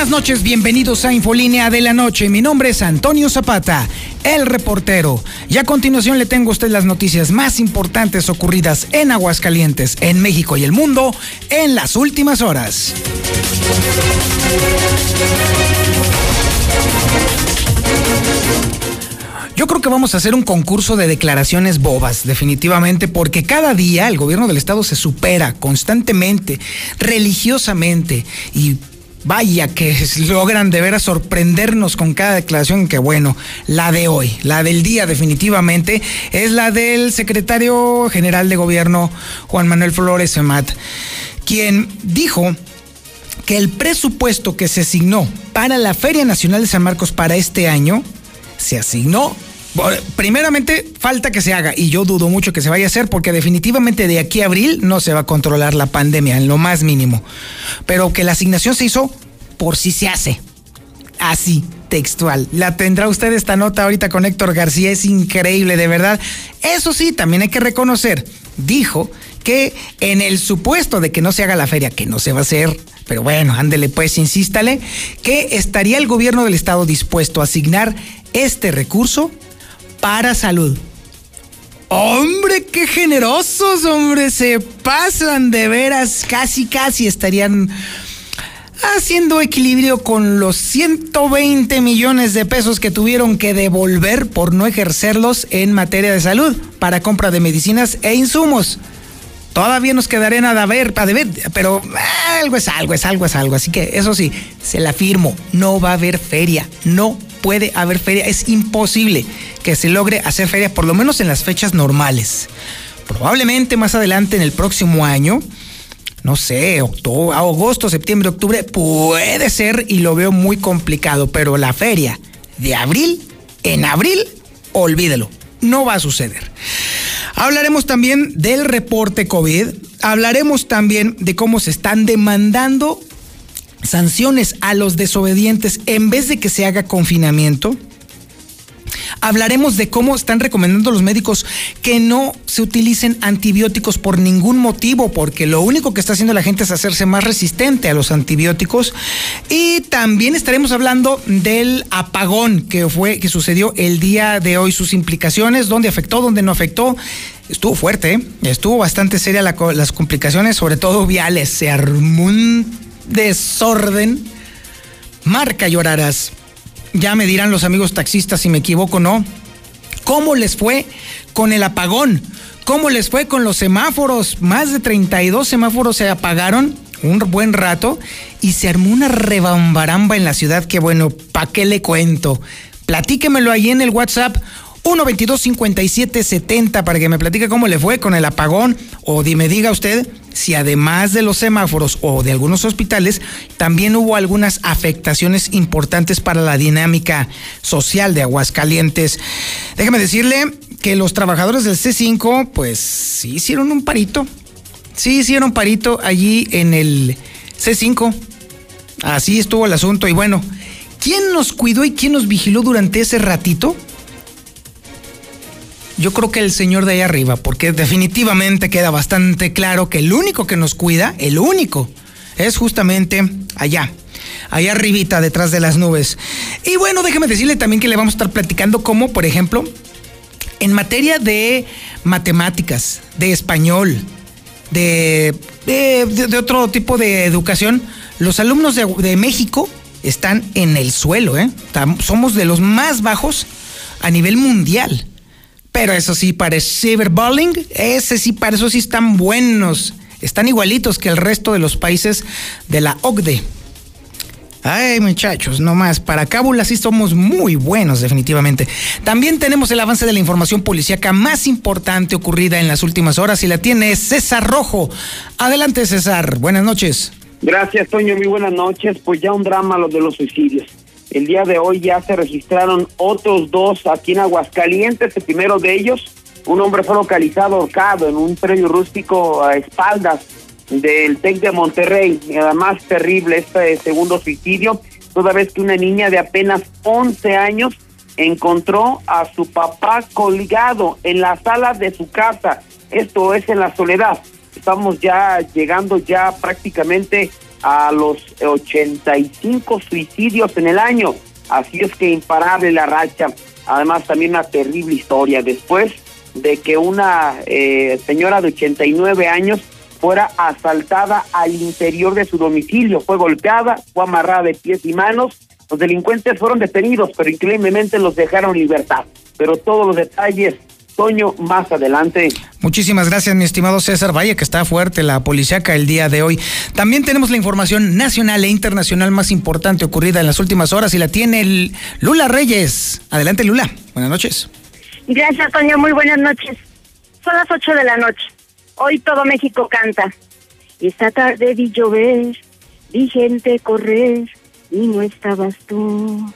Buenas noches, bienvenidos a Infolínea de la Noche. Mi nombre es Antonio Zapata, el reportero. Y a continuación le tengo a usted las noticias más importantes ocurridas en Aguascalientes, en México y el mundo en las últimas horas. Yo creo que vamos a hacer un concurso de declaraciones bobas, definitivamente, porque cada día el gobierno del estado se supera constantemente, religiosamente, y Vaya que logran de veras sorprendernos con cada declaración que bueno, la de hoy, la del día definitivamente, es la del secretario general de gobierno Juan Manuel Flores Emat, quien dijo que el presupuesto que se asignó para la Feria Nacional de San Marcos para este año se asignó Primeramente, falta que se haga, y yo dudo mucho que se vaya a hacer, porque definitivamente de aquí a abril no se va a controlar la pandemia, en lo más mínimo. Pero que la asignación se hizo por si se hace. Así, textual. La tendrá usted esta nota ahorita con Héctor García, es increíble, de verdad. Eso sí, también hay que reconocer, dijo que en el supuesto de que no se haga la feria, que no se va a hacer, pero bueno, ándele pues, insístale, que estaría el gobierno del estado dispuesto a asignar este recurso para salud. Hombre, qué generosos, hombre, se pasan de veras, casi, casi estarían haciendo equilibrio con los 120 millones de pesos que tuvieron que devolver por no ejercerlos en materia de salud para compra de medicinas e insumos. Todavía nos quedaría nada a ver, para ver, pero algo es algo, es algo, es algo. Así que eso sí, se la firmo, no va a haber feria, no puede haber feria, es imposible que se logre hacer feria, por lo menos en las fechas normales. Probablemente más adelante en el próximo año, no sé, octubre, agosto, septiembre, octubre, puede ser y lo veo muy complicado, pero la feria de abril, en abril, olvídelo, no va a suceder. Hablaremos también del reporte COVID, hablaremos también de cómo se están demandando sanciones a los desobedientes en vez de que se haga confinamiento. Hablaremos de cómo están recomendando los médicos que no se utilicen antibióticos por ningún motivo, porque lo único que está haciendo la gente es hacerse más resistente a los antibióticos. Y también estaremos hablando del apagón que fue que sucedió el día de hoy, sus implicaciones, dónde afectó, dónde no afectó. Estuvo fuerte, ¿eh? estuvo bastante seria las complicaciones, sobre todo viales. Se armó un desorden. Marca llorarás. Ya me dirán los amigos taxistas si me equivoco o no. ¿Cómo les fue con el apagón? ¿Cómo les fue con los semáforos? Más de 32 semáforos se apagaron un buen rato y se armó una rebambaramba en la ciudad que bueno, ¿pa' qué le cuento? Platíquemelo ahí en el WhatsApp 122-5770 para que me platique cómo le fue con el apagón o me diga usted si además de los semáforos o de algunos hospitales, también hubo algunas afectaciones importantes para la dinámica social de Aguascalientes. Déjeme decirle que los trabajadores del C5 pues sí hicieron un parito, sí hicieron parito allí en el C5. Así estuvo el asunto y bueno, ¿quién nos cuidó y quién nos vigiló durante ese ratito? Yo creo que el señor de ahí arriba, porque definitivamente queda bastante claro que el único que nos cuida, el único, es justamente allá, allá arribita, detrás de las nubes. Y bueno, déjeme decirle también que le vamos a estar platicando cómo, por ejemplo, en materia de matemáticas, de español, de, de, otro tipo de educación, los alumnos de, México están en el suelo, ¿eh? Somos de los más bajos a nivel mundial. Pero eso sí, para cyberbullying, ese sí, para eso sí están buenos. Están igualitos que el resto de los países de la OCDE. Ay, muchachos, no más. Para Cábula sí somos muy buenos, definitivamente. También tenemos el avance de la información policíaca más importante ocurrida en las últimas horas y la tiene César Rojo. Adelante, César. Buenas noches. Gracias, Toño. Muy buenas noches. Pues ya un drama lo de los suicidios. El día de hoy ya se registraron otros dos aquí en Aguascalientes. El primero de ellos, un hombre fue localizado ahorcado en un predio rústico a espaldas del TEC de Monterrey. Además, terrible este segundo suicidio, toda vez que una niña de apenas 11 años encontró a su papá colgado en la sala de su casa. Esto es en la soledad. Estamos ya llegando ya prácticamente a los 85 suicidios en el año. Así es que imparable la racha. Además, también una terrible historia. Después de que una eh, señora de 89 años fuera asaltada al interior de su domicilio, fue golpeada, fue amarrada de pies y manos. Los delincuentes fueron detenidos, pero increíblemente los dejaron en libertad. Pero todos los detalles Toño más adelante. Muchísimas gracias, mi estimado César Valle, que está fuerte la policíaca el día de hoy. También tenemos la información nacional e internacional más importante ocurrida en las últimas horas y la tiene el Lula Reyes. Adelante, Lula. Buenas noches. Gracias, Toño. Muy buenas noches. Son las ocho de la noche. Hoy todo México canta. Esta tarde vi llover, vi gente correr y no estabas tú.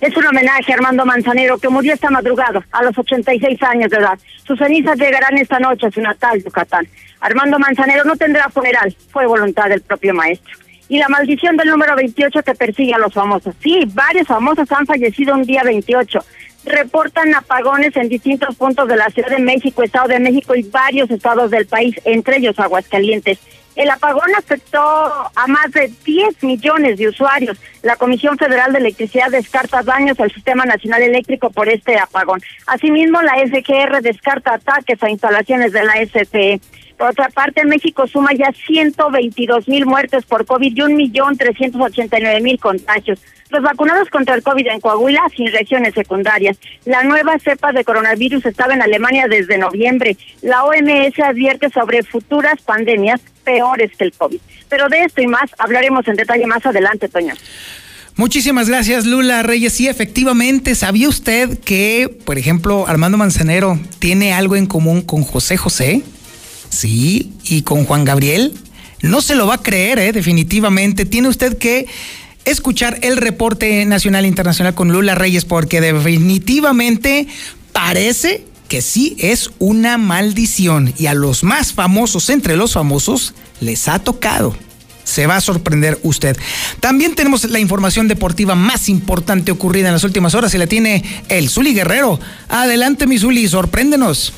Es un homenaje a Armando Manzanero, que murió esta madrugada, a los 86 años de edad. Sus cenizas llegarán esta noche a su natal, Yucatán. Armando Manzanero no tendrá funeral, fue voluntad del propio maestro. Y la maldición del número 28 que persigue a los famosos. Sí, varios famosos han fallecido un día 28. Reportan apagones en distintos puntos de la Ciudad de México, Estado de México y varios estados del país, entre ellos Aguascalientes. El apagón afectó a más de 10 millones de usuarios. La Comisión Federal de Electricidad descarta daños al Sistema Nacional Eléctrico por este apagón. Asimismo, la SGR descarta ataques a instalaciones de la SCE. Por otra parte, México suma ya 122 mil muertes por COVID y 1.389.000 contagios. Los vacunados contra el COVID en Coahuila sin regiones secundarias. La nueva cepa de coronavirus estaba en Alemania desde noviembre. La OMS advierte sobre futuras pandemias peores que el COVID. Pero de esto y más hablaremos en detalle más adelante, Toño. Muchísimas gracias, Lula Reyes. Sí, efectivamente, ¿sabía usted que, por ejemplo, Armando Manzanero tiene algo en común con José José? Sí, y con Juan Gabriel. No se lo va a creer, ¿eh? definitivamente. Tiene usted que escuchar el reporte nacional e internacional con Lula Reyes porque definitivamente parece que sí es una maldición y a los más famosos entre los famosos les ha tocado. Se va a sorprender usted. También tenemos la información deportiva más importante ocurrida en las últimas horas y la tiene el Zuli Guerrero. Adelante, mi Zuli, sorpréndenos.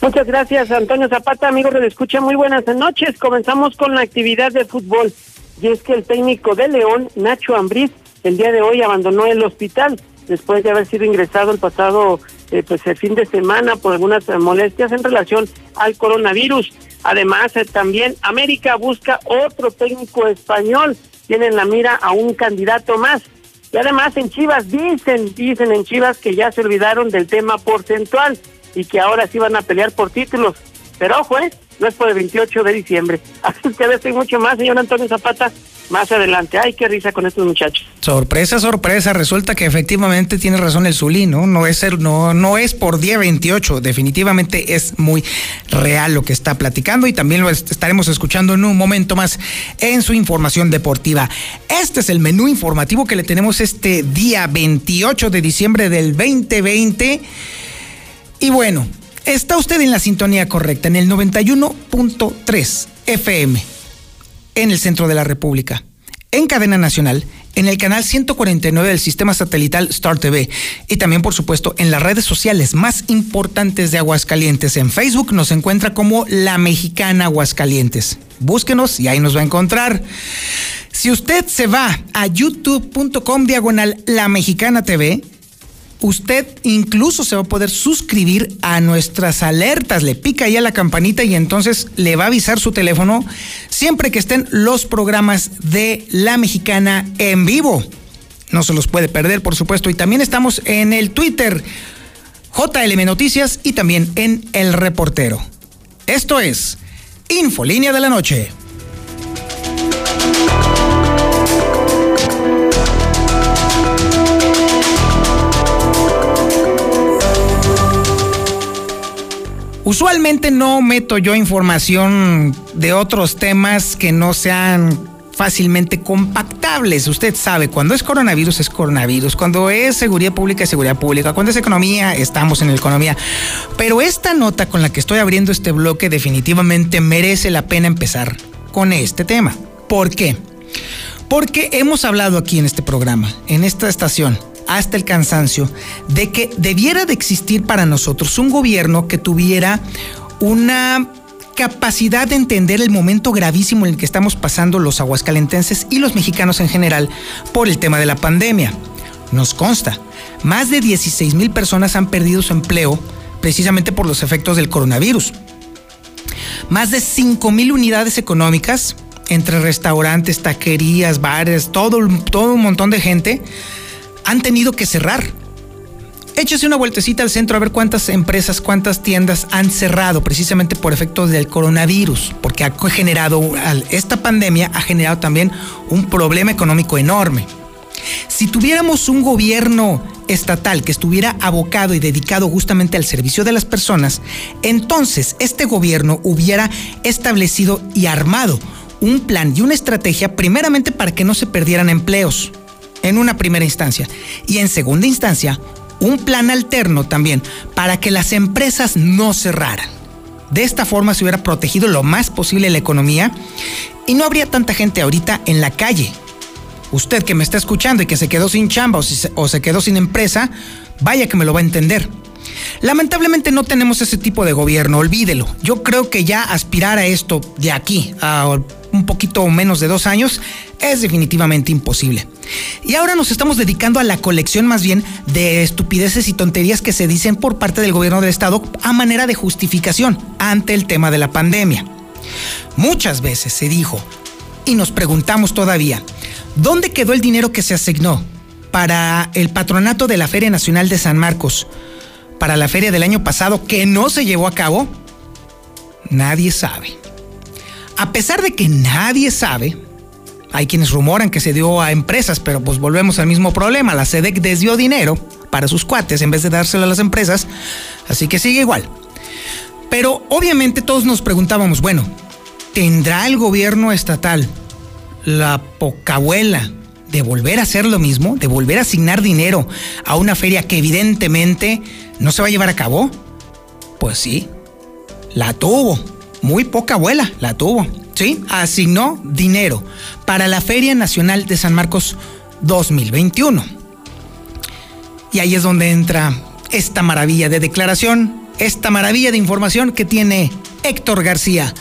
Muchas gracias, Antonio Zapata, amigos de Escucha. Muy buenas noches. Comenzamos con la actividad de fútbol y es que el técnico de León, Nacho Ambriz, el día de hoy abandonó el hospital después de haber sido ingresado el pasado eh, pues el fin de semana por algunas molestias en relación al coronavirus. Además, eh, también América busca otro técnico español, tienen la mira a un candidato más. Y además en Chivas dicen, dicen en Chivas que ya se olvidaron del tema porcentual y que ahora sí van a pelear por títulos. Pero ojo, ¿eh? No es por el 28 de diciembre. Así que estoy mucho más, señor Antonio Zapata, más adelante. Ay, qué risa con estos muchachos. Sorpresa, sorpresa. Resulta que efectivamente tiene razón el Zulí, ¿no? No es, el, no, no es por día 28. Definitivamente es muy real lo que está platicando y también lo estaremos escuchando en un momento más en su información deportiva. Este es el menú informativo que le tenemos este día 28 de diciembre del 2020. Y bueno, Está usted en la sintonía correcta, en el 91.3 FM, en el centro de la República, en cadena nacional, en el canal 149 del sistema satelital Star TV y también, por supuesto, en las redes sociales más importantes de Aguascalientes. En Facebook nos encuentra como La Mexicana Aguascalientes. Búsquenos y ahí nos va a encontrar. Si usted se va a youtube.com diagonal La Mexicana TV, usted incluso se va a poder suscribir a nuestras alertas. Le pica ahí a la campanita y entonces le va a avisar su teléfono siempre que estén los programas de La Mexicana en vivo. No se los puede perder, por supuesto. Y también estamos en el Twitter, JLM Noticias y también en El Reportero. Esto es Infolínea de la Noche. Usualmente no meto yo información de otros temas que no sean fácilmente compactables. Usted sabe, cuando es coronavirus es coronavirus, cuando es seguridad pública es seguridad pública, cuando es economía estamos en la economía. Pero esta nota con la que estoy abriendo este bloque definitivamente merece la pena empezar con este tema. ¿Por qué? Porque hemos hablado aquí en este programa, en esta estación, hasta el cansancio, de que debiera de existir para nosotros un gobierno que tuviera una capacidad de entender el momento gravísimo en el que estamos pasando los aguascalentenses y los mexicanos en general por el tema de la pandemia. Nos consta, más de 16 mil personas han perdido su empleo precisamente por los efectos del coronavirus. Más de 5 mil unidades económicas, entre restaurantes, taquerías, bares, todo, todo un montón de gente, han tenido que cerrar. Échese una vueltecita al centro a ver cuántas empresas, cuántas tiendas han cerrado precisamente por efectos del coronavirus, porque ha generado, esta pandemia ha generado también un problema económico enorme. Si tuviéramos un gobierno estatal que estuviera abocado y dedicado justamente al servicio de las personas, entonces este gobierno hubiera establecido y armado un plan y una estrategia primeramente para que no se perdieran empleos en una primera instancia y en segunda instancia un plan alterno también para que las empresas no cerraran. De esta forma se hubiera protegido lo más posible la economía y no habría tanta gente ahorita en la calle. Usted que me está escuchando y que se quedó sin chamba o, se, se quedó sin empresa, vaya que me lo va a entender. Lamentablemente no tenemos ese tipo de gobierno, olvídelo. Yo creo que ya aspirar a esto de aquí a un poquito menos de dos años es definitivamente imposible. Y ahora nos estamos dedicando a la colección más bien de estupideces y tonterías que se dicen por parte del gobierno del estado a manera de justificación ante el tema de la pandemia. Muchas veces se dijo, y nos preguntamos todavía, ¿dónde quedó el dinero que se asignó para el patronato de la Feria Nacional de San Marcos? Para la feria del año pasado que no se llevó a cabo? Nadie sabe. A pesar de que nadie sabe, hay quienes rumoran que se dio a empresas, pero pues volvemos al mismo problema. La SEDEC desvió dinero para sus cuates en vez de dárselo a las empresas, así que sigue igual. Pero obviamente todos nos preguntábamos, bueno, ¿tendrá el gobierno estatal la pocabuela de volver a hacer lo mismo, de volver a asignar dinero a una feria que evidentemente no se va a llevar a cabo? Pues sí, la tuvo. Muy poca abuela, la tuvo. ¿sí? asignó dinero para la Feria Nacional de San Marcos 2021. Y ahí es donde entra esta maravilla de declaración, esta maravilla de información que tiene Héctor García.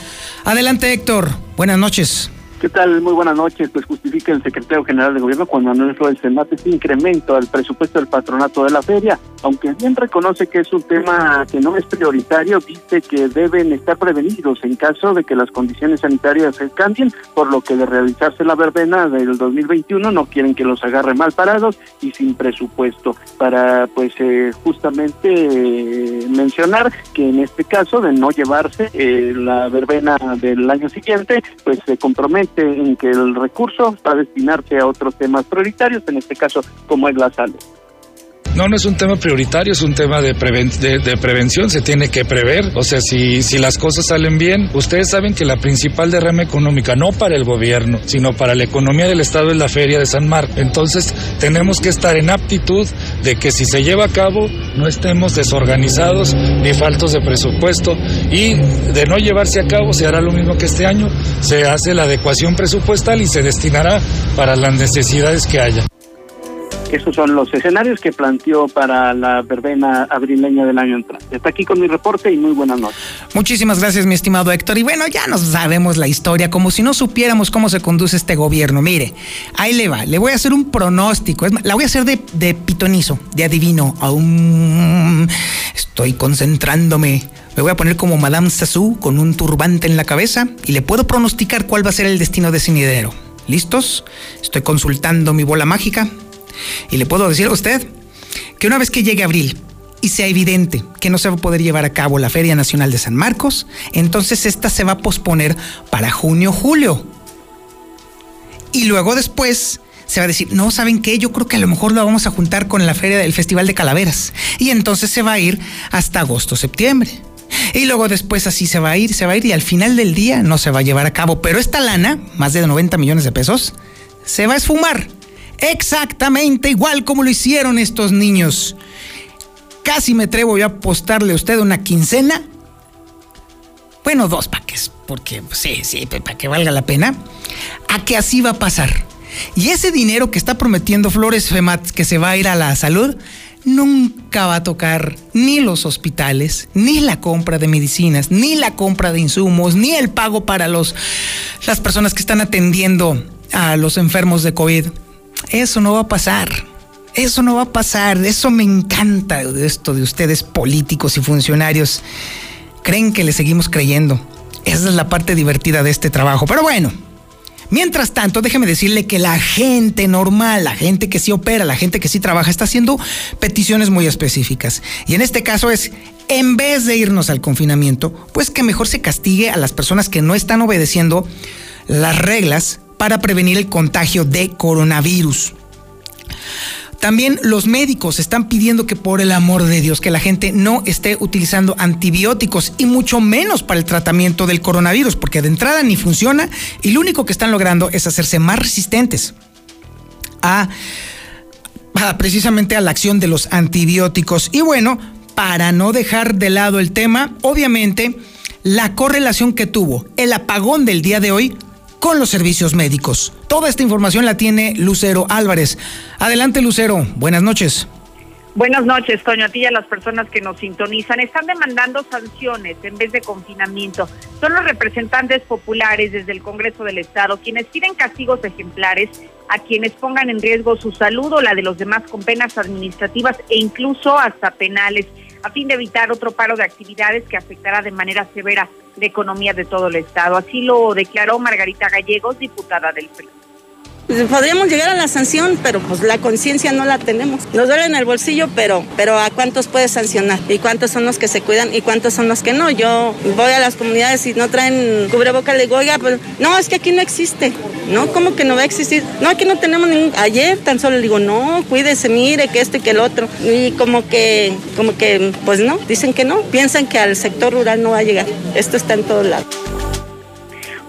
Adelante Héctor, buenas noches. ¿Qué tal? Muy buenas noches. Pues justifica el secretario general de gobierno cuando anunció el Senado este incremento al presupuesto del patronato de la feria. Aunque bien reconoce que es un tema que no es prioritario, dice que deben estar prevenidos en caso de que las condiciones sanitarias se cambien, por lo que de realizarse la verbena del 2021 no quieren que los agarre mal parados y sin presupuesto. Para pues eh, justamente eh, mencionar que en este caso de no llevarse eh, la verbena del año siguiente, pues se compromete en que el recurso va a destinarse a otros temas prioritarios, en este caso como es la salud. No, no es un tema prioritario, es un tema de, de, prevención, se tiene que prever. O sea, si, si las cosas salen bien, ustedes saben que la principal derrama económica, no para el gobierno, sino para la economía del Estado es la Feria de San Marcos. Entonces, tenemos que estar en aptitud de que si se lleva a cabo, no estemos desorganizados ni faltos de presupuesto. Y de no llevarse a cabo, se hará lo mismo que este año, se hace la adecuación presupuestal y se destinará para las necesidades que haya. Esos son los escenarios que planteó para la verbena abrileña del año entrante. Está aquí con mi reporte y muy buenas noches. Muchísimas gracias, mi estimado Héctor. Y bueno, ya nos sabemos la historia, como si no supiéramos cómo se conduce este gobierno. Mire, ahí le va. Le voy a hacer un pronóstico. la voy a hacer de, pitonizo, de adivino. Aún estoy concentrándome. Me voy a poner como Madame Sassou con un turbante en la cabeza y le puedo pronosticar cuál va a ser el destino de ese nidero. ¿Listos? Estoy consultando mi bola mágica. Y le puedo decir a usted que una vez que llegue abril y sea evidente que no se va a poder llevar a cabo la Feria Nacional de San Marcos, entonces esta se va a posponer para junio-julio. Y luego después se va a decir, no, ¿saben qué? Yo creo que a lo mejor lo vamos a juntar con la feria del Festival de Calaveras. Y entonces se va a ir hasta agosto-septiembre. y luego después así se va a ir, se va a ir y al final del día no se va a llevar a cabo. Pero esta lana, más de 90 millones de pesos, se va a esfumar. Exactamente igual como lo hicieron estos niños. Casi me atrevo a apostarle a usted una quincena. Bueno, dos paques, porque pues, sí, sí, para que valga la pena. A que así va a pasar. Y ese dinero que está prometiendo Flores Femat que se va a ir a la salud, nunca va a tocar ni los hospitales, ni la compra de medicinas, ni la compra de insumos, ni el pago para los, las personas que están atendiendo a los enfermos de COVID. Eso no va a pasar. Eso no va a pasar. Eso me encanta de esto de ustedes políticos y funcionarios. Creen que le seguimos creyendo. Esa es la parte divertida de este trabajo. Pero bueno, Mientras tanto, déjeme decirle que la gente normal, la gente que sí opera, la gente que sí trabaja, está haciendo peticiones muy específicas. Y en este caso es, en vez de irnos al confinamiento, pues que mejor se castigue a las personas que no están obedeciendo las reglas para prevenir el contagio de coronavirus. También los médicos están pidiendo que por el amor de Dios que la gente no esté utilizando antibióticos y mucho menos para el tratamiento del coronavirus, porque de entrada ni funciona y lo único que están logrando es hacerse más resistentes a, precisamente a la acción de los antibióticos. Y bueno, para no dejar de lado el tema, obviamente la correlación que tuvo el apagón del día de hoy con los servicios médicos. Toda esta información la tiene Lucero Álvarez. Adelante, Lucero. Buenas noches. Buenas noches, Toño. A ti y a las personas que nos sintonizan. Están demandando sanciones en vez de confinamiento. Son los representantes populares desde el Congreso del Estado quienes piden castigos ejemplares a quienes pongan en riesgo su salud o la de los demás con penas administrativas e incluso hasta penales a fin de evitar otro paro de actividades que afectará de manera severa la economía de todo el Estado. Así lo declaró Margarita Gallegos, diputada del PRI. Pues, podríamos llegar a la sanción, pero pues la conciencia no la tenemos. Nos duele en el bolsillo, pero, pero ¿a cuántos puedes sancionar? ¿Y cuántos son los que se cuidan y cuántos son los que no? Yo voy a las comunidades y no traen cubreboca, le digo, oiga, pues no, es que aquí no existe. ¿No? ¿Cómo que no va a existir? No, aquí no tenemos ningún... Ayer tan solo le digo, no, cuídese, mire, que este y que el otro. Y como que, como que, pues no, dicen que no. Piensan que al sector rural no va a llegar. Esto está en todos lados.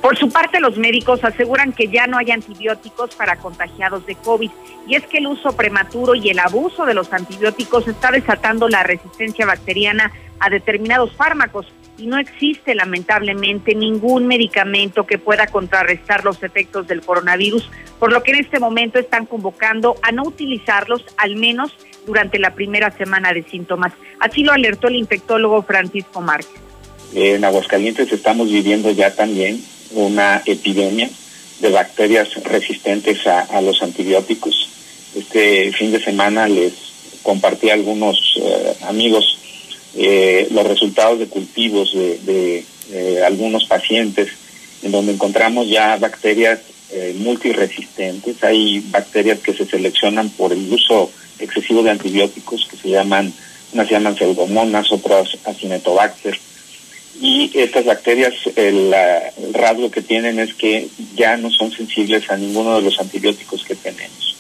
Por su parte, los médicos aseguran que ya no hay antibióticos para contagiados de COVID y es que el uso prematuro y el abuso de los antibióticos está desatando la resistencia bacteriana a determinados fármacos y no existe lamentablemente ningún medicamento que pueda contrarrestar los efectos del coronavirus, por lo que en este momento están convocando a no utilizarlos al menos durante la primera semana de síntomas. Así lo alertó el infectólogo Francisco Márquez. En Aguascalientes estamos viviendo ya también una epidemia de bacterias resistentes a, los antibióticos. Este fin de semana les compartí a algunos eh, amigos eh, los resultados de cultivos de, algunos pacientes en donde encontramos ya bacterias eh, multiresistentes. Hay bacterias que se seleccionan por el uso excesivo de antibióticos que se llaman, unas se llaman pseudomonas, otras acinetobacter y estas bacterias, el, rasgo que tienen es que ya no son sensibles a ninguno de los antibióticos que tenemos.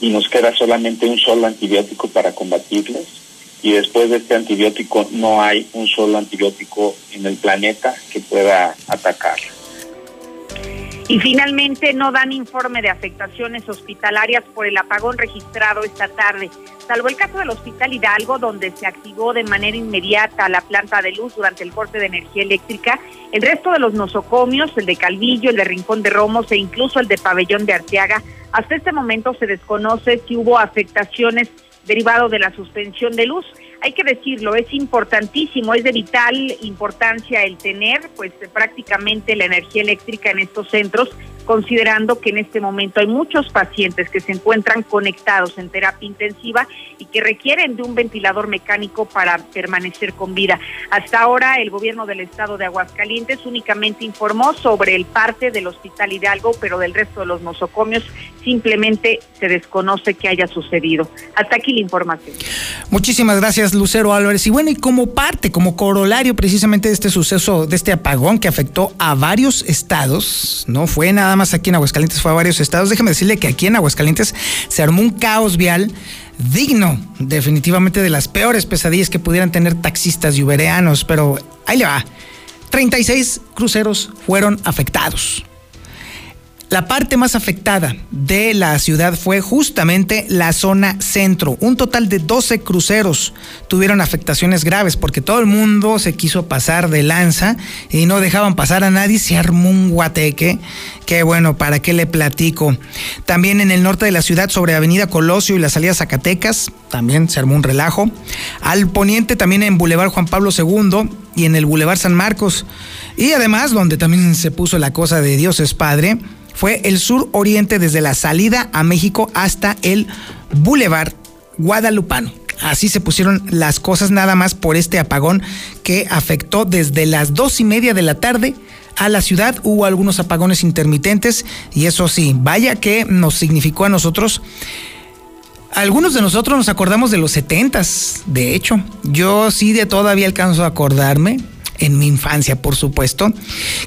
Y nos queda solamente un solo antibiótico para combatirlas. Y después de este antibiótico no hay un solo antibiótico en el planeta que pueda atacarlas. Y finalmente no dan informe de afectaciones hospitalarias por el apagón registrado esta tarde, salvo el caso del Hospital Hidalgo, donde se activó de manera inmediata la planta de luz durante el corte de energía eléctrica. El resto de los nosocomios, el de Calvillo, el de Rincón de Romos e incluso el de Pabellón de Arteaga, hasta este momento se desconoce si hubo afectaciones derivado de la suspensión de luz hay que decirlo, es importantísimo, es de vital importancia el tener pues prácticamente la energía eléctrica en estos centros considerando que en este momento hay muchos pacientes que se encuentran conectados en terapia intensiva y que requieren de un ventilador mecánico para permanecer con vida. Hasta ahora el gobierno del estado de Aguascalientes únicamente informó sobre el parte del Hospital Hidalgo, pero del resto de los nosocomios simplemente se desconoce que haya sucedido. Hasta aquí la información. Muchísimas gracias, Lucero Álvarez. Y bueno, y como parte, como corolario precisamente de este suceso, de este apagón que afectó a varios estados, no fue nada más aquí en Aguascalientes, fue a varios estados. Déjeme decirle que aquí en Aguascalientes se armó un caos vial digno, definitivamente de las peores pesadillas que pudieran tener taxistas y ubereanos, pero ahí le va. 36 cruceros fueron afectados. La parte más afectada de la ciudad fue justamente la zona centro. Un total de 12 cruceros tuvieron afectaciones graves porque todo el mundo se quiso pasar de lanza y no dejaban pasar a nadie. Se armó un guateque. Qué bueno, ¿para qué le platico? También en el norte de la ciudad, sobre Avenida Colosio y la salida Zacatecas, también se armó un relajo. Al poniente, también en Boulevard Juan Pablo II y en el Boulevard San Marcos. Y además, donde también se puso la cosa de Dios es Padre fue el sur oriente desde la salida a México hasta el Boulevard Guadalupano. Así se pusieron las cosas nada más por este apagón que afectó desde las dos y media de la tarde a la ciudad. Hubo algunos apagones intermitentes y eso sí, vaya que nos significó a nosotros. Algunos de nosotros nos acordamos de los setentas, de hecho. Yo sí de todavía alcanzo a acordarme, en mi infancia por supuesto,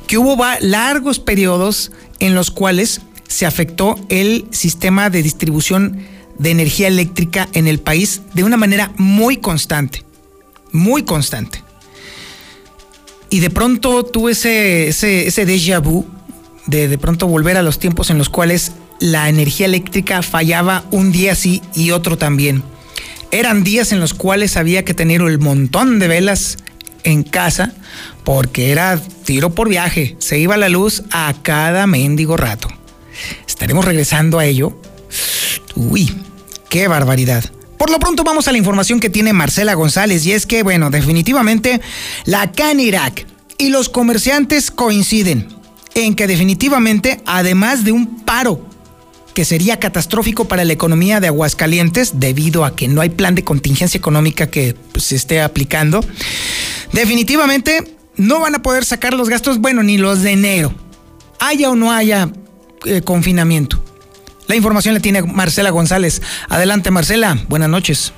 que hubo largos periodos en los cuales se afectó el sistema de distribución de energía eléctrica en el país de una manera muy constante, muy constante. Y de pronto tuve ese, ese, ese déjà vu de de pronto volver a los tiempos en los cuales la energía eléctrica fallaba un día sí y otro también. Eran días en los cuales había que tener el montón de velas en casa porque era tiro por viaje, se iba la luz a cada mendigo rato. Estaremos regresando a ello. Uy, qué barbaridad. Por lo pronto vamos a la información que tiene Marcela González y es que, bueno, definitivamente la Canirac y los comerciantes coinciden en que definitivamente, además de un paro que sería catastrófico para la economía de Aguascalientes debido a que no hay plan de contingencia económica que pues, se esté aplicando, definitivamente no van a poder sacar los gastos, bueno, ni los de enero, haya o no haya eh, confinamiento. La información la tiene Marcela González. Adelante, Marcela. Buenas noches.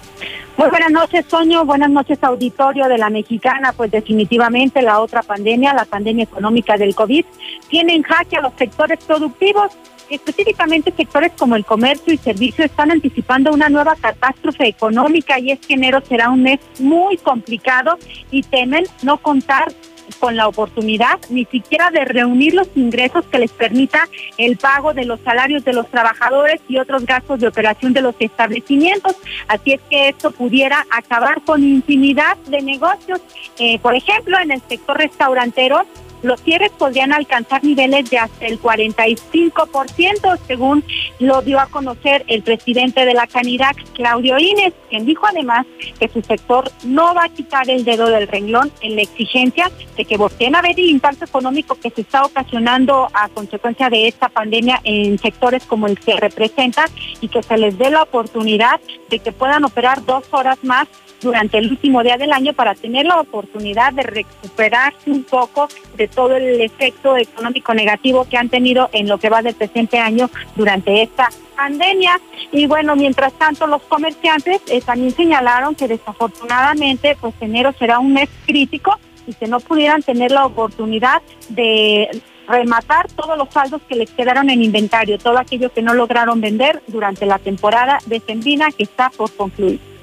Muy buenas noches, Soño. Buenas noches, auditorio de la Mexicana. Pues definitivamente la otra pandemia, la pandemia económica del COVID, tiene en jaque a los sectores productivos. Específicamente sectores como el comercio y servicio están anticipando una nueva catástrofe económica y es que enero será un mes muy complicado y temen no contar con la oportunidad ni siquiera de reunir los ingresos que les permita el pago de los salarios de los trabajadores y otros gastos de operación de los establecimientos. Así es que esto pudiera acabar con infinidad de negocios. Eh, por ejemplo, en el sector restaurantero, los cierres podrían alcanzar niveles de hasta el 45%, según lo dio a conocer el presidente de la Canirac, Claudio Ines, quien dijo además que su sector no va a quitar el dedo del renglón en la exigencia de que volteen a ver el impacto económico que se está ocasionando a consecuencia de esta pandemia en sectores como el que representa y que se les dé la oportunidad de que puedan operar dos horas más durante el último día del año para tener la oportunidad de recuperarse un poco de todo el efecto económico negativo que han tenido en lo que va del presente año durante esta pandemia. Y bueno, mientras tanto, los comerciantes eh, también señalaron que desafortunadamente, pues enero será un mes crítico y que no pudieran tener la oportunidad de rematar todos los saldos que les quedaron en inventario, todo aquello que no lograron vender durante la temporada de que está por concluir.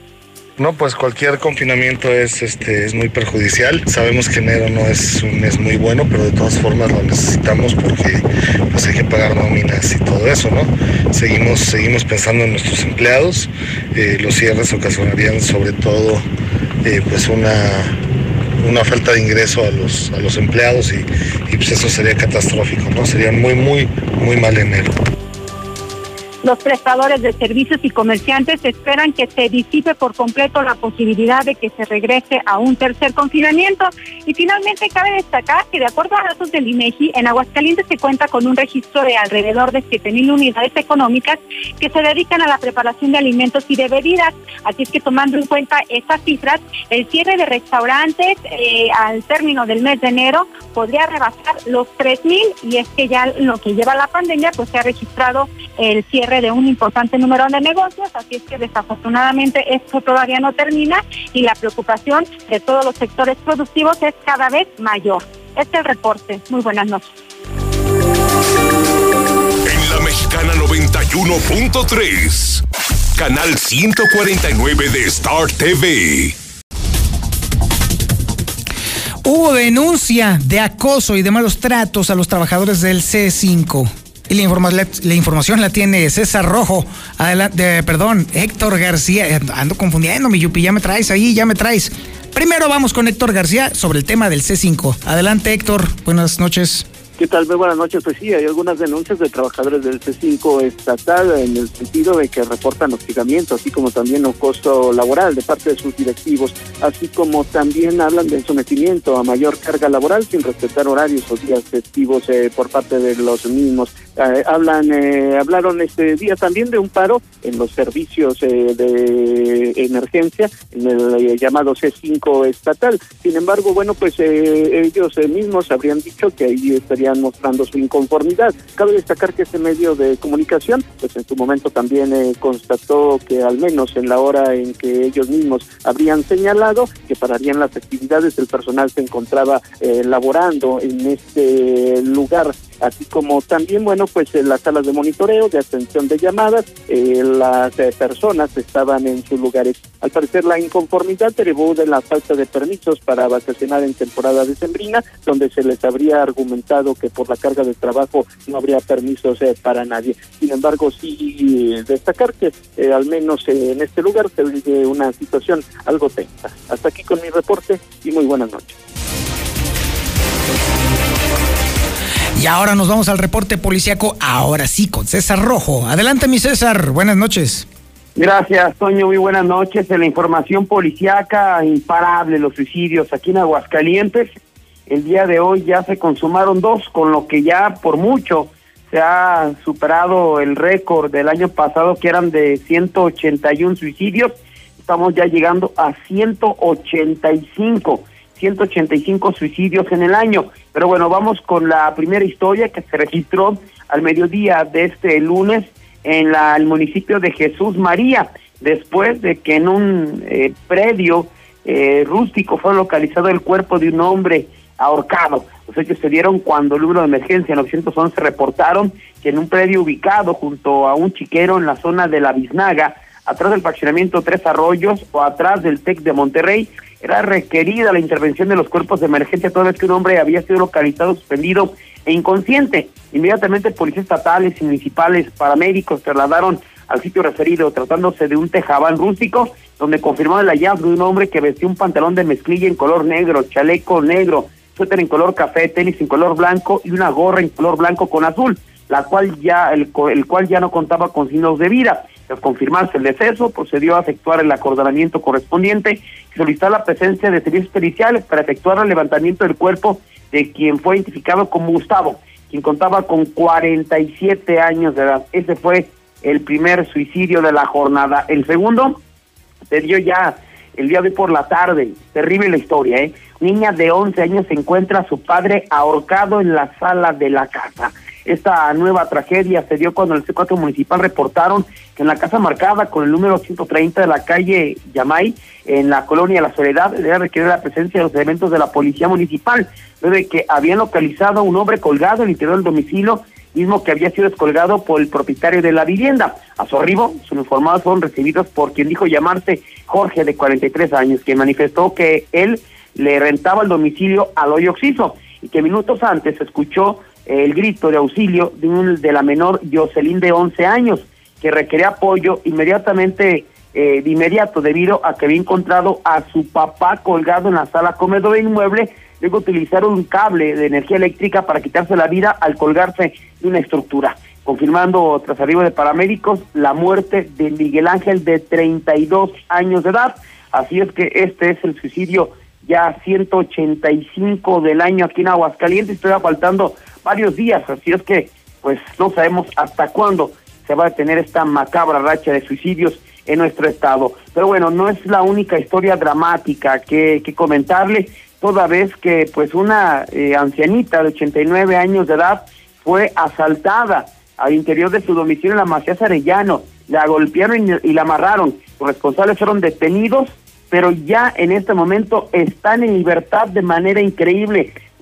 No, pues cualquier confinamiento es, este, es muy perjudicial. Sabemos que enero no es un mes muy bueno, pero de todas formas lo necesitamos porque pues hay que pagar nóminas y todo eso, ¿no? Seguimos, seguimos pensando en nuestros empleados. Eh, los cierres ocasionarían sobre todo eh, pues una, una falta de ingreso a los, a los empleados y, pues eso sería catastrófico, ¿no? Sería muy, muy, muy mal enero. Los prestadores de servicios y comerciantes esperan que se disipe por completo la posibilidad de que se regrese a un tercer confinamiento. Y finalmente cabe destacar que de acuerdo a datos del INEGI, en Aguascalientes se cuenta con un registro de alrededor de 7.000 unidades económicas que se dedican a la preparación de alimentos y de bebidas. Así es que tomando en cuenta estas cifras, el cierre de restaurantes eh, al término del mes de enero podría rebasar los 3.000 y es que ya lo que lleva la pandemia pues se ha registrado el cierre de un importante número de negocios, así es que desafortunadamente esto todavía no termina y la preocupación de todos los sectores productivos es cada vez mayor. Este es el reporte. Muy buenas noches. En la Mexicana 91.3 canal 149 de Star TV. Hubo denuncia de acoso y de malos tratos a los trabajadores del C5. La, información la tiene César Rojo. Adelante, perdón, Héctor García. Ando confundiendo, mi Yupi, ya me traes ahí, ya me traes. Primero vamos con Héctor García sobre el tema del C5. Adelante, Héctor. Buenas noches. ¿Qué tal? Muy buenas noches. Pues sí, hay algunas denuncias de trabajadores del C5 estatal en el sentido de que reportan hostigamiento, así como también un costo laboral de parte de sus directivos, así como también hablan del sometimiento a mayor carga laboral sin respetar horarios o días festivos eh, por parte de los mismos. Eh, hablan, eh, hablaron este día también de un paro en los servicios de emergencia en el llamado C5 estatal. Sin embargo, bueno, pues ellos mismos habrían dicho que ahí estarían mostrando su inconformidad. Cabe destacar que este medio de comunicación, pues en su momento también eh, constató que al menos en la hora en que ellos mismos habrían señalado que pararían las actividades, el personal se encontraba eh, laborando en este lugar así como también, bueno, pues en las salas de monitoreo, de atención de llamadas, eh, las eh, personas estaban en sus lugares. Al parecer la inconformidad derivó de la falta de permisos para vacacionar en temporada decembrina, donde se les habría argumentado que por la carga de trabajo no habría permisos eh, para nadie. Sin embargo, sí destacar que al menos en este lugar se vive una situación algo tensa. Hasta aquí con mi reporte y muy buenas noches. Y ahora nos vamos al reporte policíaco, ahora sí, con César Rojo. Adelante, mi César, buenas noches. Gracias, Toño, muy buenas noches. En la información policíaca, imparable los suicidios aquí en Aguascalientes. El día de hoy ya se consumaron dos, con lo que ya por mucho se ha superado el récord del año pasado, que eran de 181 suicidios. Estamos ya llegando a 185. 185 suicidios en el año. Pero bueno, vamos con la primera historia que se registró al mediodía de este lunes en la, el municipio de Jesús María, después de que en un eh, predio eh, rústico fue localizado el cuerpo de un hombre ahorcado. Los hechos se dieron cuando el número de emergencia 911 reportaron que en un predio ubicado junto a un chiquero en la zona de la Biznaga, atrás del fraccionamiento Tres Arroyos o atrás del TEC de Monterrey, era requerida la intervención de los cuerpos de emergencia toda vez que un hombre había sido localizado, suspendido e inconsciente. Inmediatamente policías estatales y municipales, paramédicos trasladaron al sitio referido tratándose de un tejabán rústico donde confirmaron el hallazgo de un hombre que vestía un pantalón de mezclilla en color negro, chaleco negro, suéter en color café, tenis en color blanco y una gorra en color blanco con azul, la cual ya el, el cual ya no contaba con signos de vida. Confirmarse el deceso, procedió a efectuar el acordonamiento correspondiente y solicitar la presencia de servicios periciales para efectuar el levantamiento del cuerpo de quien fue identificado como Gustavo, quien contaba con 47 años de edad. Ese fue el primer suicidio de la jornada. El segundo se dio ya el día de hoy por la tarde. Terrible la historia, ¿eh? Niña de 11 años se encuentra a su padre ahorcado en la sala de la casa. Esta nueva tragedia se dio cuando el C4 municipal reportaron que en la casa marcada con el número 130 de la calle Yamay, en la colonia La Soledad, debe requerir la presencia de los elementos de la policía municipal, de que habían localizado a un hombre colgado en el interior del domicilio, mismo que había sido descolgado por el propietario de la vivienda. A su arribo, sus informados fueron recibidos por quien dijo llamarse Jorge, de 43 años, quien manifestó que él le rentaba el domicilio al hoyo oxiso y que minutos antes escuchó el grito de auxilio de, un, de la menor Jocelyn de 11 años, que requería apoyo inmediatamente, eh, de inmediato, debido a que había encontrado a su papá colgado en la sala comedor del inmueble, luego utilizaron un cable de energía eléctrica para quitarse la vida al colgarse de una estructura, confirmando tras arribo de paramédicos la muerte de Miguel Ángel de 32 años de edad. Así es que este es el suicidio ya 185 del año aquí en Aguascalientes, estoy faltando varios días, así es que pues no sabemos hasta cuándo se va a tener esta macabra racha de suicidios en nuestro estado. Pero bueno, no es la única historia dramática que, que comentarle, toda vez que pues una eh, ancianita de 89 años de edad fue asaltada al interior de su domicilio en la Macías Arellano, la golpearon y, la amarraron. Los responsables fueron detenidos, pero ya en este momento están en libertad de manera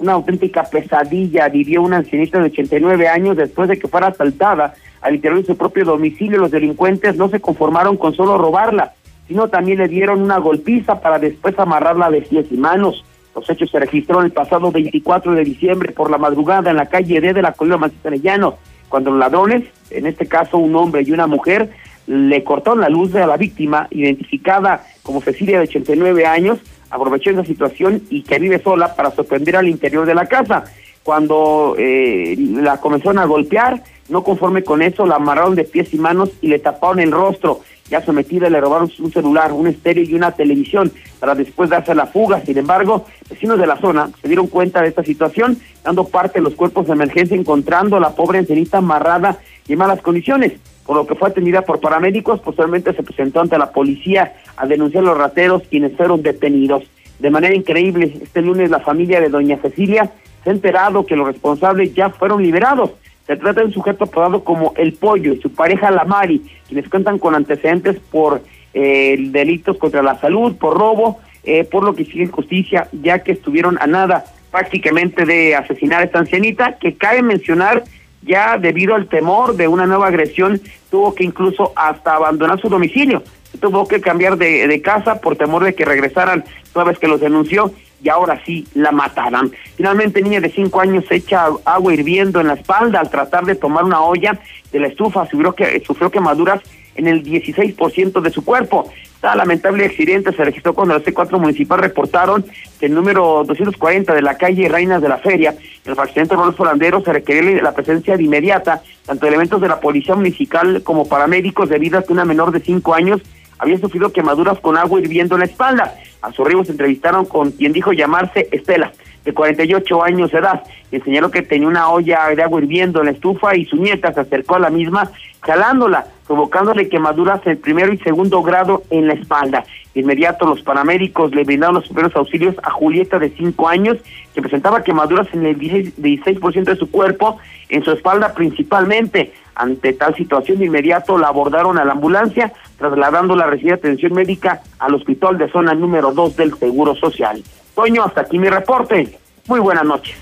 una auténtica pesadilla vivió una ancianita de 89 años después de que fuera asaltada al interior de su propio domicilio. Los delincuentes no se conformaron con solo robarla, sino también le dieron una golpiza para después amarrarla de pies y manos. Los hechos se registraron el pasado 24 de diciembre por la madrugada en la calle D de la colina Mancitanellano, cuando los ladrones, en este caso un hombre y una mujer, le cortaron la luz a la víctima, identificada como Cecilia de 89 años, aprovechó esa situación y que vive sola para sorprender al interior de la casa. Cuando eh, la comenzaron a golpear, no conforme con eso, la amarraron de pies y manos y le taparon el rostro. Ya sometida le robaron un celular, un estéreo y una televisión para después darse la fuga. Sin embargo, vecinos de la zona se dieron cuenta de esta situación, dando parte de los cuerpos de emergencia, encontrando a la pobre ancianita amarrada y en malas condiciones por lo que fue atendida por paramédicos, posteriormente se presentó ante la policía a denunciar a los rateros quienes fueron detenidos. De manera increíble, este lunes la familia de doña Cecilia se ha enterado que los responsables ya fueron liberados. Se trata de un sujeto apodado como El Pollo y su pareja La Mari, quienes cuentan con antecedentes por eh, delitos contra la salud, por robo, eh, por lo que sigue justicia, ya que estuvieron a nada prácticamente de asesinar a esta ancianita, que cabe mencionar ya debido al temor de una nueva agresión, tuvo que incluso hasta abandonar su domicilio. Tuvo que cambiar de, de casa por temor de que regresaran toda vez que los denunció y ahora sí la mataran. Finalmente, niña de cinco años echa agua hirviendo en la espalda al tratar de tomar una olla de la estufa, sufrió, que, sufrió quemaduras en el 16% de su cuerpo. Esta lamentable accidente se registró cuando los C4 municipal reportaron que el número 240 de la calle Reinas de la Feria, el accidente de Rodolfo Landero, se requería la presencia de inmediata tanto de elementos de la policía municipal como paramédicos debido a que una menor de cinco años había sufrido quemaduras con agua hirviendo en la espalda. A su arribo se entrevistaron con quien dijo llamarse Estela, de 48 años de edad. Le enseñaron que tenía una olla de agua hirviendo en la estufa y su nieta se acercó a la misma, jalándola, provocándole quemaduras en primero y segundo grado en la espalda. De inmediato los paramédicos le brindaron los primeros auxilios a Julieta de 5 años, que presentaba quemaduras en el 16% de su cuerpo, en su espalda principalmente. Ante tal situación de inmediato la abordaron a la ambulancia, trasladándola a recibir atención médica al hospital de zona número 2 del Seguro Social. Toño, hasta aquí mi reporte. Muy buenas noches.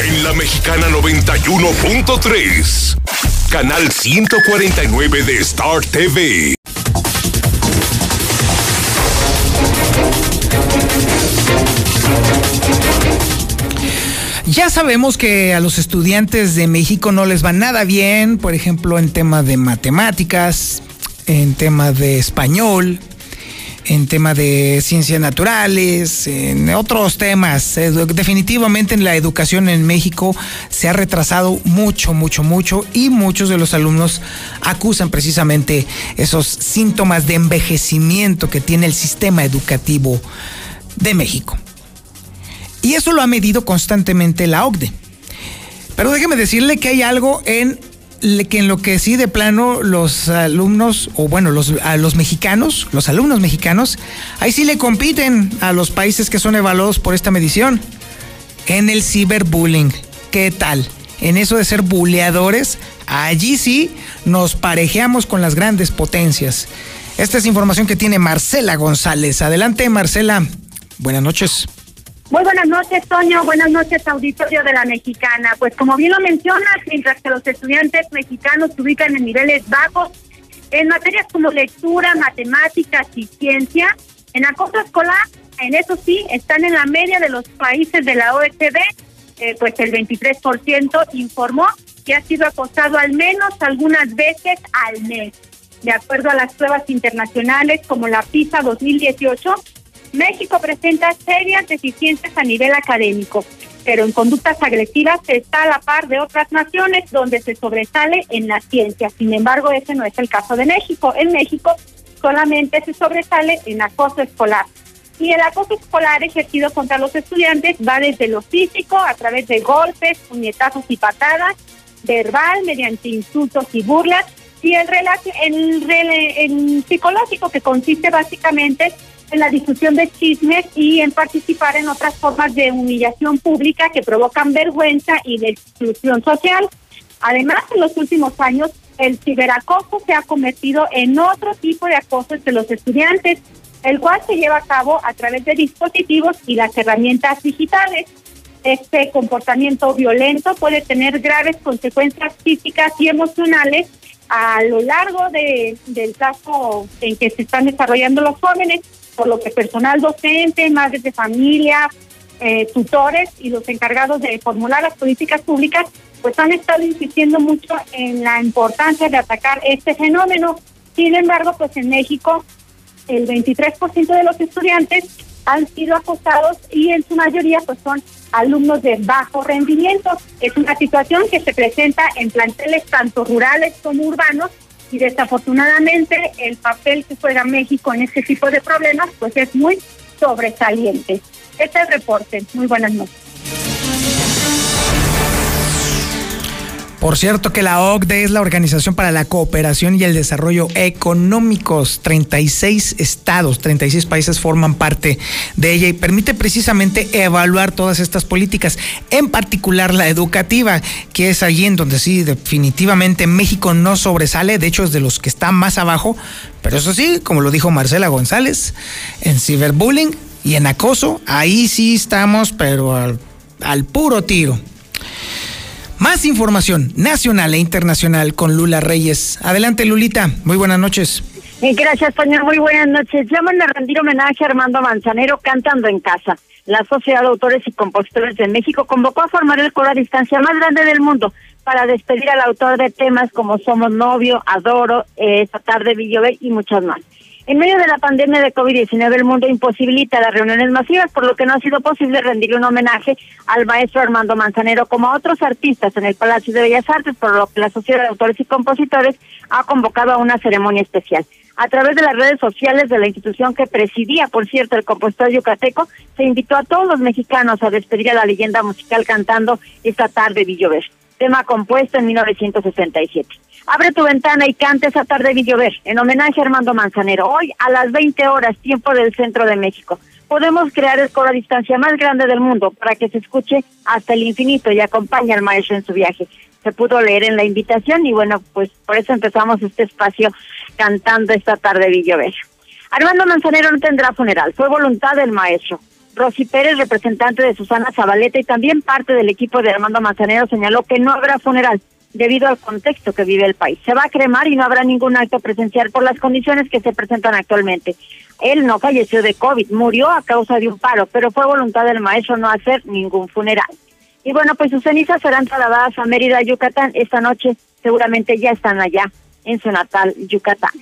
En la Mexicana 91.3, canal 149 de Star TV. Ya sabemos que a los estudiantes de México no les va nada bien, por ejemplo, en tema de matemáticas, en tema de español, en tema de ciencias naturales, en otros temas. Definitivamente en la educación en México se ha retrasado mucho, mucho, mucho y muchos de los alumnos acusan precisamente esos síntomas de envejecimiento que tiene el sistema educativo de México. Y eso lo ha medido constantemente la OCDE. Pero déjeme decirle que hay algo en que en lo que sí de plano los alumnos, o bueno, los, a los mexicanos, los alumnos mexicanos, ahí sí le compiten a los países que son evaluados por esta medición. En el ciberbullying. ¿Qué tal? En eso de ser buleadores, allí sí nos parejeamos con las grandes potencias. Esta es información que tiene Marcela González. Adelante, Marcela. Buenas noches. Muy buenas noches, Toño. Buenas noches, auditorio de la Mexicana. Pues como bien lo mencionas, mientras que los estudiantes mexicanos se ubican en niveles bajos en materias como lectura, matemáticas y ciencia, en acoso escolar, en eso sí, están en la media de los países de la OECD, eh, pues el 23% informó que ha sido acosado al menos algunas veces al mes. De acuerdo a las pruebas internacionales como la PISA 2018, México presenta serias deficiencias a nivel académico, pero en conductas agresivas está a la par de otras naciones donde se sobresale en la ciencia. Sin embargo, ese no es el caso de México. En México solamente se sobresale en acoso escolar. Y el acoso escolar ejercido contra los estudiantes va desde lo físico, a través de golpes, puñetazos y patadas, verbal, mediante insultos y burlas, y el, el, el psicológico, que consiste básicamente en la difusión de chismes y en participar en otras formas de humillación pública que provocan vergüenza y de exclusión social. Además, en los últimos años, el ciberacoso se ha convertido en otro tipo de acoso entre los estudiantes, el cual se lleva a cabo a través de dispositivos y las herramientas digitales. este comportamiento violento puede tener graves consecuencias físicas y emocionales a lo largo de, del caso en que se están desarrollando los jóvenes, por lo que personal docente, madres de familia, eh, tutores y los encargados de formular las políticas públicas, pues han estado insistiendo mucho en la importancia de atacar este fenómeno. Sin embargo, pues en México el 23% de los estudiantes han sido acosados y en su mayoría pues son alumnos de bajo rendimiento. Es una situación que se presenta en planteles tanto rurales como urbanos y desafortunadamente el papel que juega México en este tipo de problemas pues es muy sobresaliente. Este es el reporte. Muy buenas noches. Por cierto que la OCDE es la Organización para la Cooperación y el Desarrollo Económicos. 36 estados, 36 países forman parte de ella y permite precisamente evaluar todas estas políticas, en particular la educativa, que es allí en donde sí definitivamente México no sobresale, de hecho es de los que está más abajo, pero eso sí, como lo dijo Marcela González, en ciberbullying y en acoso, ahí sí estamos, pero al, al puro tiro. Más información nacional e internacional con Lula Reyes. Adelante, Lulita. Muy buenas noches. Gracias, Toño. Muy buenas noches. Llaman a rendir homenaje a Armando Manzanero cantando en casa. La Sociedad de Autores y Compositores de México convocó a formar el coro a distancia más grande del mundo para despedir al autor de temas como Somos Novio, Adoro, Esta tarde Villové y muchos más. En medio de la pandemia de COVID-19, el mundo imposibilita las reuniones masivas, por lo que no ha sido posible rendirle un homenaje al maestro Armando Manzanero como a otros artistas en el Palacio de Bellas Artes, por lo que la Sociedad de Autores y Compositores ha convocado a una ceremonia especial. A través de las redes sociales de la institución que presidía, por cierto, el compositor yucateco, se invitó a todos los mexicanos a despedir a la leyenda musical cantando esta tarde Villover, tema compuesto en 1967. Abre tu ventana y cante esa tarde Villover, en homenaje a Armando Manzanero. Hoy a las 20 horas, tiempo del centro de México. Podemos crear el coro a distancia más grande del mundo para que se escuche hasta el infinito y acompañe al maestro en su viaje. Se pudo leer en la invitación y bueno, pues por eso empezamos este espacio cantando esta tarde Villover. Armando Manzanero no tendrá funeral, fue voluntad del maestro. Rosy Pérez, representante de Susana Zabaleta y también parte del equipo de Armando Manzanero, señaló que no habrá funeral debido al contexto que vive el país. Se va a cremar y no habrá ningún acto presencial por las condiciones que se presentan actualmente. Él no falleció de COVID, murió a causa de un paro, pero fue voluntad del maestro no hacer ningún funeral. Y bueno, pues sus cenizas serán trasladadas a Mérida, Yucatán. Esta noche seguramente ya están allá en su natal Yucatán.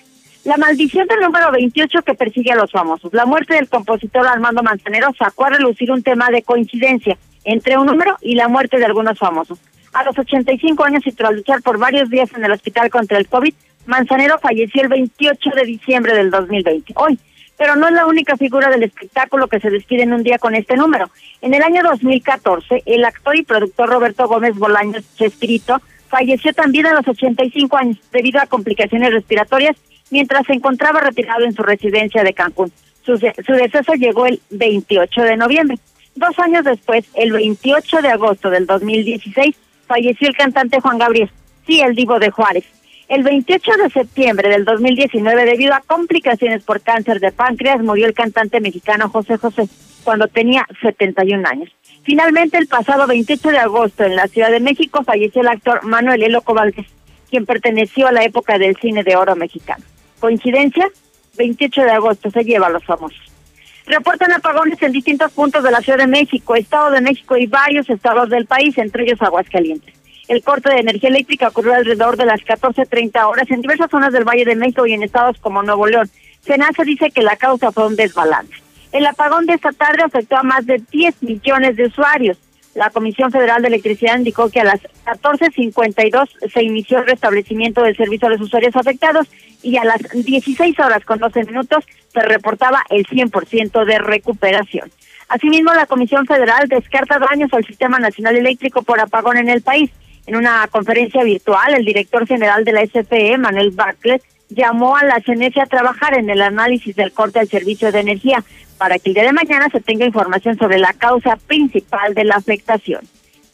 La maldición del número 28 que persigue a los famosos. La muerte del compositor Armando Manzanero sacó a relucir un tema de coincidencia entre un número y la muerte de algunos famosos. A los 85 años y tras luchar por varios días en el hospital contra el COVID, Manzanero falleció el 28 de diciembre del 2020. Hoy, pero no es la única figura del espectáculo que se despide en un día con este número. En el año 2014, el actor y productor Roberto Gómez Bolaños Chespirito falleció también a los 85 años debido a complicaciones respiratorias mientras se encontraba retirado en su residencia de Cancún. Su, su deceso llegó el 28 de noviembre. Dos años después, el 28 de agosto del 2016, falleció el cantante Juan Gabriel, sí, el divo de Juárez. El 28 de septiembre del 2019, debido a complicaciones por cáncer de páncreas, murió el cantante mexicano José José cuando tenía 71 años. Finalmente, el pasado 28 de agosto, en la Ciudad de México, falleció el actor Manuel Eloco Valdés, quien perteneció a la época del cine de oro mexicano. ¿Coincidencia? 28 de agosto se lleva a los famosos. Reportan apagones en distintos puntos de la Ciudad de México, Estado de México y varios estados del país, entre ellos Aguascalientes. El corte de energía eléctrica ocurrió alrededor de las 14.30 horas en diversas zonas del Valle de México y en estados como Nuevo León. Senasa dice que la causa fue un desbalance. El apagón de esta tarde afectó a más de 10 millones de usuarios. La Comisión Federal de Electricidad indicó que a las 14.52 se inició el restablecimiento del servicio a los usuarios afectados y a las 16 horas con 12 minutos se reportaba el 100% de recuperación. Asimismo, la Comisión Federal descarta daños al Sistema Nacional Eléctrico por apagón en el país. En una conferencia virtual, el director general de la SFE, Manuel Bartlett, llamó a la CNC a trabajar en el análisis del corte al servicio de energía para que el día de mañana se tenga información sobre la causa principal de la afectación.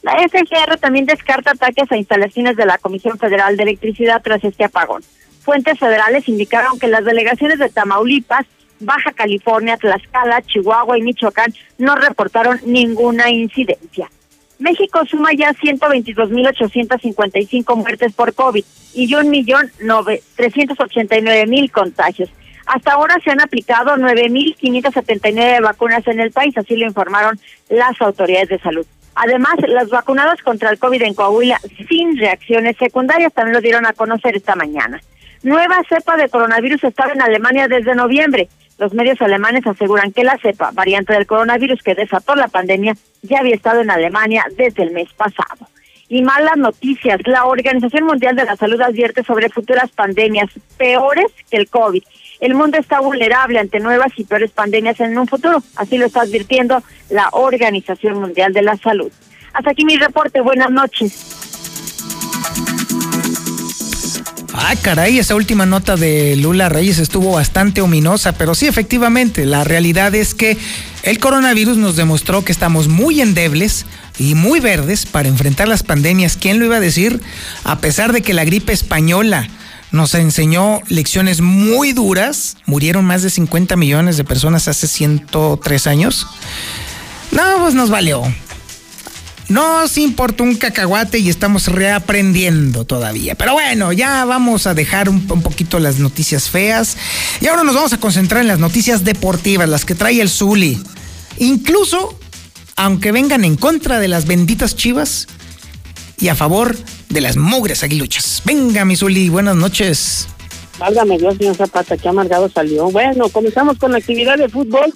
La FGR también descarta ataques a instalaciones de la Comisión Federal de Electricidad tras este apagón. Fuentes federales indicaron que las delegaciones de Tamaulipas, Baja California, Tlaxcala, Chihuahua y Michoacán no reportaron ninguna incidencia. México suma ya 122.855 muertes por COVID y 1.389.000 contagios. Hasta ahora se han aplicado 9.579 vacunas en el país, así lo informaron las autoridades de salud. Además, los vacunados contra el COVID en Coahuila sin reacciones secundarias también lo dieron a conocer esta mañana. Nueva cepa de coronavirus estaba en Alemania desde noviembre. Los medios alemanes aseguran que la cepa, variante del coronavirus que desató la pandemia, ya había estado en Alemania desde el mes pasado. Y malas noticias, la Organización Mundial de la Salud advierte sobre futuras pandemias peores que el COVID. El mundo está vulnerable ante nuevas y peores pandemias en un futuro, así lo está advirtiendo la Organización Mundial de la Salud. Hasta aquí mi reporte, buenas noches. Ah, caray, esa última nota de Lula Reyes estuvo bastante ominosa, pero sí, efectivamente, la realidad es que el coronavirus nos demostró que estamos muy endebles y muy verdes para enfrentar las pandemias. ¿Quién lo iba a decir? A pesar de que la gripe española nos enseñó lecciones muy duras, murieron más de 50 millones de personas hace 103 años. No, pues nos valió. Nos importa un cacahuate y estamos reaprendiendo todavía. Pero bueno, ya vamos a dejar un, poquito las noticias feas. Y ahora nos vamos a concentrar en las noticias deportivas, las que trae el Zuli. Incluso, aunque vengan en contra de las benditas chivas y a favor las mugres aguiluchas. Venga, mi Zuli, buenas noches. Válgame Dios, señor Zapata, qué amargado salió. Bueno, comenzamos con la actividad de fútbol.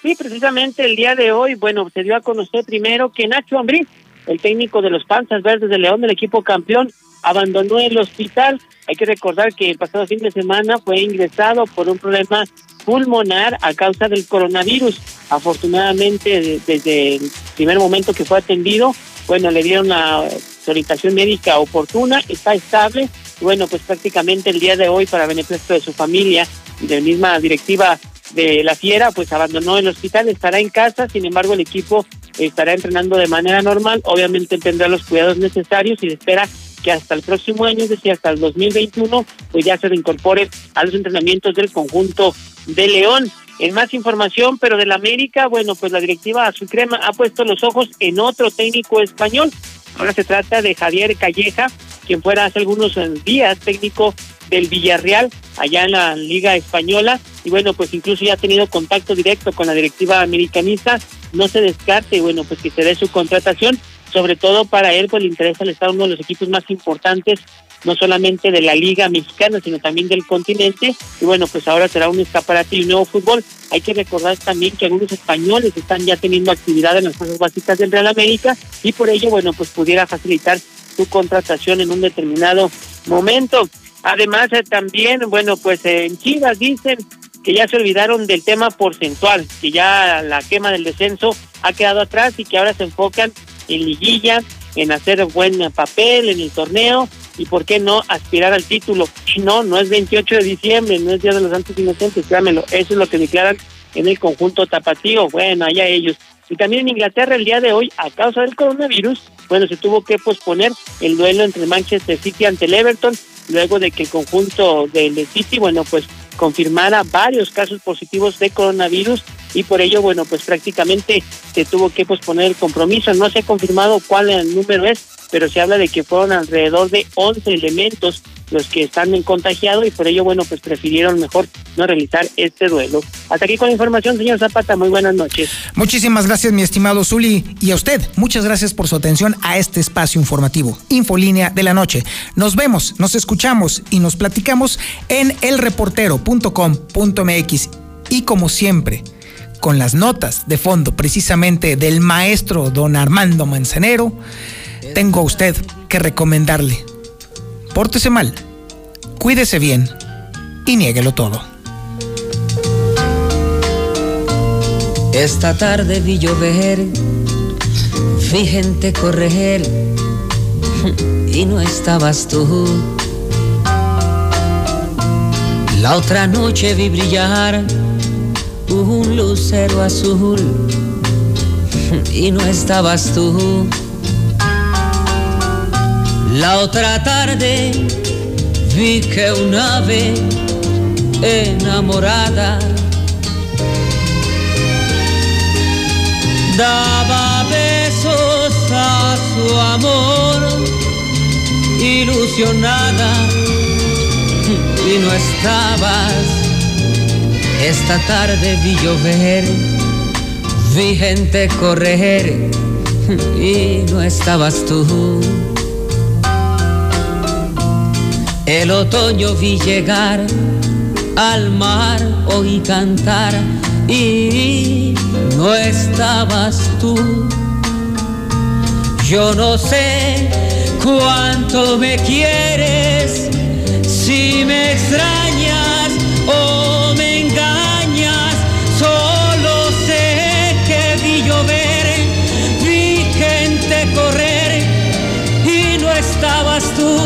Sí, precisamente el día de hoy, bueno, se dio a conocer primero que Nacho Ambriz, el técnico de los Panzas Verdes de León, del equipo campeón, abandonó el hospital. Hay que recordar que el pasado fin de semana fue ingresado por un problema pulmonar a causa del coronavirus. Afortunadamente, desde el primer momento que fue atendido, bueno, le dieron la orientación médica oportuna, está estable. Bueno, pues prácticamente el día de hoy, para beneficio de su familia de la misma directiva de la Fiera, pues abandonó el hospital, estará en casa, sin embargo el equipo estará entrenando de manera normal, obviamente tendrá los cuidados necesarios y espera que hasta el próximo año, es decir, hasta el 2021, pues ya se reincorpore a los entrenamientos del conjunto de León. En más información, pero del América, bueno, pues la directiva Azul Crema ha puesto los ojos en otro técnico español. Ahora se trata de Javier Calleja, quien fuera hace algunos días técnico del Villarreal allá en la Liga Española. Y bueno, pues incluso ya ha tenido contacto directo con la directiva americanista, no se descarte, bueno, pues que se dé su contratación, sobre todo para él pues le interesa el estar uno de los equipos más importantes no solamente de la Liga Mexicana, sino también del continente. Y bueno, pues ahora será un escaparate y un nuevo fútbol. Hay que recordar también que algunos españoles están ya teniendo actividad en las cosas básicas del Real América y por ello, bueno, pues pudiera facilitar su contratación en un determinado momento. Además, eh, también, bueno, pues en Chivas dicen que ya se olvidaron del tema porcentual, que ya la quema del descenso ha quedado atrás y que ahora se enfocan en liguilla, en hacer buen papel en el torneo y por qué no aspirar al título. No, no es 28 de diciembre, no es Día de los Santos Inocentes, créanmelo, eso es lo que declaran en el conjunto tapatío, bueno, allá ellos. Y también en Inglaterra el día de hoy, a causa del coronavirus, bueno, se tuvo que posponer el duelo entre Manchester City ante el Everton luego de que el conjunto del City, bueno, pues confirmara varios casos positivos de coronavirus y por ello, bueno, pues prácticamente se tuvo que posponer el compromiso. No se ha confirmado cuál el número es, pero se habla de que fueron alrededor de 11 elementos los que están en contagiado y por ello, bueno, pues prefirieron mejor no realizar este duelo. Hasta aquí con la información, señor Zapata. Muy buenas noches. Muchísimas gracias, mi estimado Zuli. Y a usted, muchas gracias por su atención a este espacio informativo, Infolínea de la Noche. Nos vemos, nos escuchamos y nos platicamos en elreportero.com.mx. Y como siempre, con las notas de fondo precisamente del maestro don Armando Manzanero, tengo a usted que recomendarle pórtese mal, cuídese bien y niéguelo todo. Esta tarde vi llover, vi gente correr y no estabas tú. La otra noche vi brillar un lucero azul y no estabas tú. La otra tarde vi que un ave enamorada daba besos a su amor, ilusionada, y no estabas. Esta tarde vi llover, vi gente correr, y no estabas tú. El otoño vi llegar al mar, oí cantar y no estabas tú. Yo no sé cuánto me quieres, si me extrañas o me engañas, solo sé que vi llover, vi gente correr y no estabas tú.